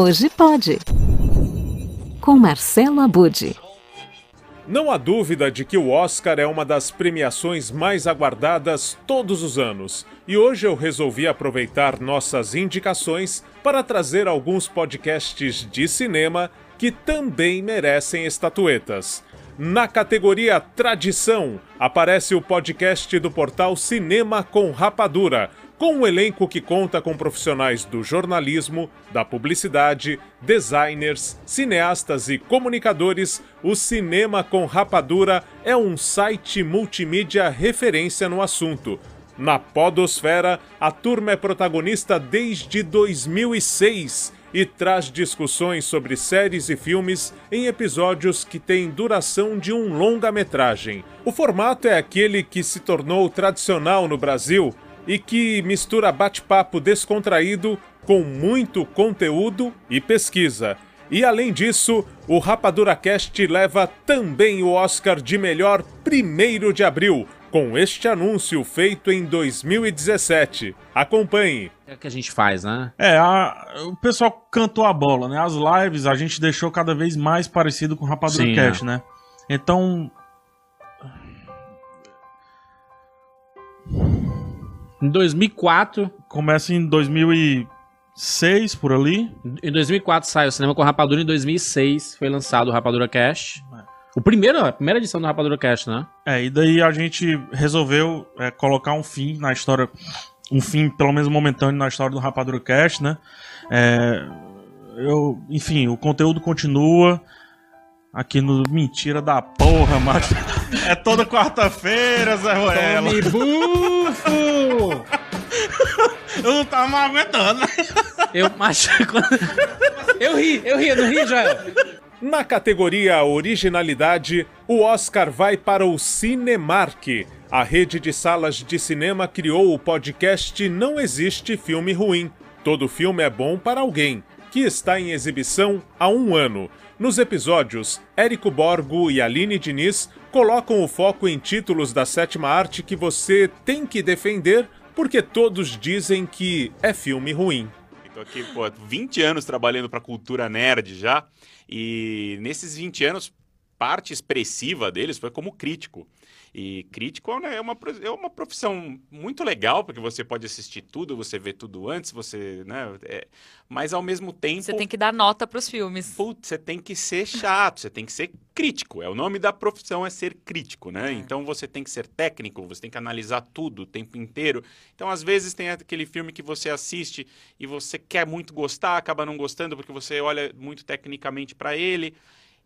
Hoje pode. Com Marcelo Abude. Não há dúvida de que o Oscar é uma das premiações mais aguardadas todos os anos. E hoje eu resolvi aproveitar nossas indicações para trazer alguns podcasts de cinema que também merecem estatuetas. Na categoria Tradição, aparece o podcast do portal Cinema com Rapadura, com um elenco que conta com profissionais do jornalismo, da publicidade, designers, cineastas e comunicadores, o Cinema com Rapadura é um site multimídia referência no assunto. Na Podosfera, a turma é protagonista desde 2006 e traz discussões sobre séries e filmes em episódios que têm duração de um longa-metragem. O formato é aquele que se tornou tradicional no Brasil e que mistura bate-papo descontraído com muito conteúdo e pesquisa. E além disso, o Rapadura Cast leva também o Oscar de melhor 1 de abril, com este anúncio feito em 2017. Acompanhe. É o que a gente faz, né? É, a, o pessoal cantou a bola, né? As lives a gente deixou cada vez mais parecido com o Rapadura Sim, Cast, é. né? Então, Em 2004. Começa em 2006, por ali. Em 2004 sai o Cinema com Rapadura, em 2006 foi lançado o Rapadura Cash. O primeiro, a primeira edição do Rapadura Cash, né? É, e daí a gente resolveu é, colocar um fim na história, um fim pelo menos momentâneo na história do Rapadura Cash, né? É, eu, enfim, o conteúdo continua aqui no Mentira da Porra, mas é toda quarta-feira, Zé Ruela. Tome bufo! eu não tava mais aguentando. Eu, mas, eu ri, eu ri, eu não ri, Joel. Na categoria Originalidade, o Oscar vai para o Cinemark. A rede de salas de cinema criou o podcast Não Existe Filme Ruim. Todo filme é bom para alguém, que está em exibição há um ano. Nos episódios, Érico Borgo e Aline Diniz colocam o foco em títulos da sétima arte que você tem que defender porque todos dizem que é filme ruim. Tô aqui, pô, 20 anos trabalhando para cultura nerd já, e nesses 20 anos, parte expressiva deles foi como crítico. E crítico né, é uma, é uma profissão muito legal, porque você pode assistir tudo, você vê tudo antes, você. Né, é, mas ao mesmo tempo. Você tem que dar nota para os filmes. Putz, você tem que ser chato, você tem que ser crítico. É o nome da profissão é ser crítico, né? É. Então você tem que ser técnico, você tem que analisar tudo o tempo inteiro. Então, às vezes, tem aquele filme que você assiste e você quer muito gostar, acaba não gostando porque você olha muito tecnicamente para ele.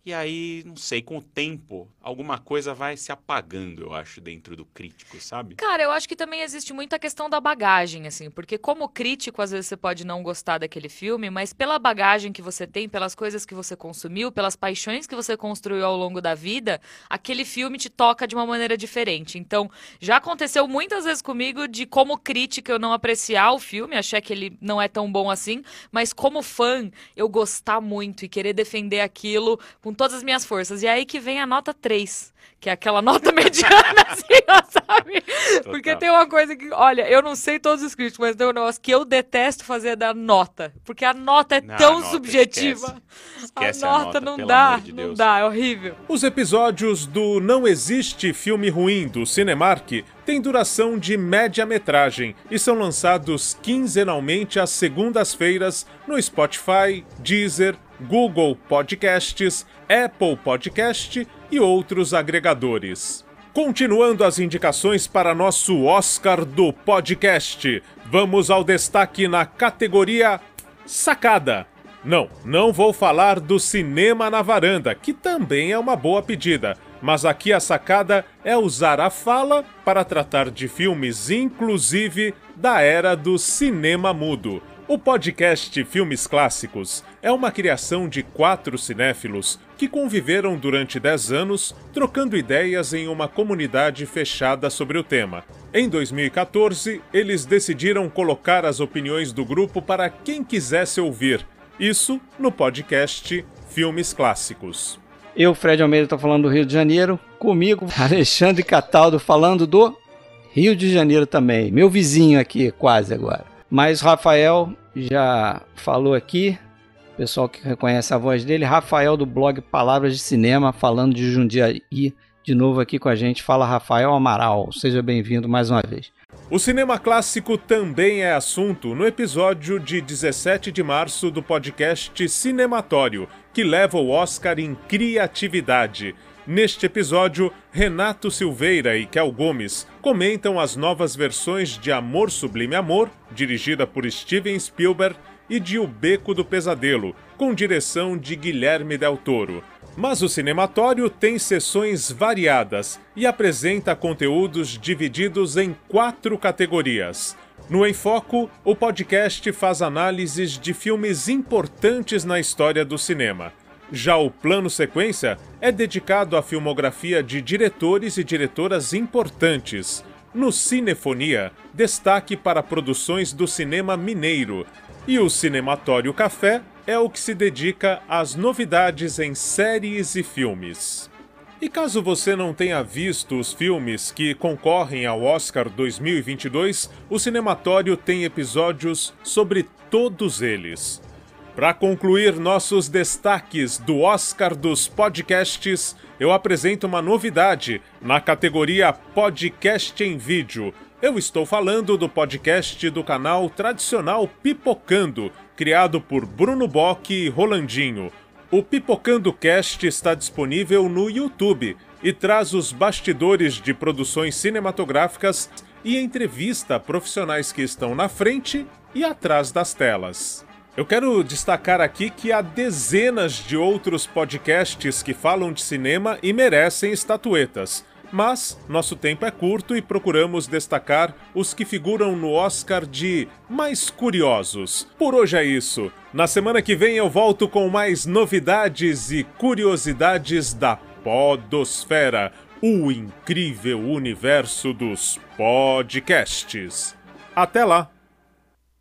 E aí, não sei, com o tempo, alguma coisa vai se apagando, eu acho, dentro do crítico, sabe? Cara, eu acho que também existe muita questão da bagagem, assim, porque como crítico, às vezes você pode não gostar daquele filme, mas pela bagagem que você tem, pelas coisas que você consumiu, pelas paixões que você construiu ao longo da vida, aquele filme te toca de uma maneira diferente. Então, já aconteceu muitas vezes comigo de, como crítica, eu não apreciar o filme, achar que ele não é tão bom assim, mas como fã, eu gostar muito e querer defender aquilo com com todas as minhas forças. E aí que vem a nota 3, que é aquela nota mediana, assim, sabe? Total. Porque tem uma coisa que, olha, eu não sei todos os críticos, mas tem um negócio que eu detesto fazer da nota. Porque a nota é não, tão nota, subjetiva. Esquece. Esquece a, nota, a nota não dá, de não dá, é horrível. Os episódios do Não Existe Filme Ruim do Cinemark têm duração de média-metragem e são lançados quinzenalmente às segundas-feiras no Spotify, Deezer, Google Podcasts, Apple Podcast e outros agregadores. Continuando as indicações para nosso Oscar do podcast, vamos ao destaque na categoria Sacada. Não, não vou falar do Cinema na Varanda, que também é uma boa pedida, mas aqui a sacada é usar a fala para tratar de filmes, inclusive da era do cinema mudo. O podcast Filmes Clássicos é uma criação de quatro cinéfilos que conviveram durante dez anos trocando ideias em uma comunidade fechada sobre o tema. Em 2014, eles decidiram colocar as opiniões do grupo para quem quisesse ouvir, isso no podcast Filmes Clássicos. Eu, Fred Almeida, estou falando do Rio de Janeiro. Comigo, Alexandre Cataldo falando do Rio de Janeiro também. Meu vizinho aqui, quase agora. Mas Rafael já falou aqui, pessoal que reconhece a voz dele, Rafael do blog Palavras de Cinema, falando de Jundiaí, de novo aqui com a gente. Fala Rafael Amaral, seja bem-vindo mais uma vez. O cinema clássico também é assunto no episódio de 17 de março do podcast Cinematório, que leva o Oscar em criatividade. Neste episódio, Renato Silveira e Kel Gomes comentam as novas versões de Amor Sublime Amor, dirigida por Steven Spielberg, e de O Beco do Pesadelo, com direção de Guilherme Del Toro. Mas o cinematório tem sessões variadas e apresenta conteúdos divididos em quatro categorias. No Enfoco, o podcast faz análises de filmes importantes na história do cinema. Já o Plano Sequência é dedicado à filmografia de diretores e diretoras importantes. No Cinefonia, destaque para produções do cinema mineiro. E o Cinematório Café é o que se dedica às novidades em séries e filmes. E caso você não tenha visto os filmes que concorrem ao Oscar 2022, o Cinematório tem episódios sobre todos eles. Para concluir nossos destaques do Oscar dos podcasts, eu apresento uma novidade na categoria Podcast em Vídeo. Eu estou falando do podcast do canal tradicional Pipocando, criado por Bruno Bock e Rolandinho. O Pipocando Cast está disponível no YouTube e traz os bastidores de produções cinematográficas e entrevista profissionais que estão na frente e atrás das telas. Eu quero destacar aqui que há dezenas de outros podcasts que falam de cinema e merecem estatuetas. Mas nosso tempo é curto e procuramos destacar os que figuram no Oscar de mais curiosos. Por hoje é isso. Na semana que vem eu volto com mais novidades e curiosidades da Podosfera, o incrível universo dos podcasts. Até lá!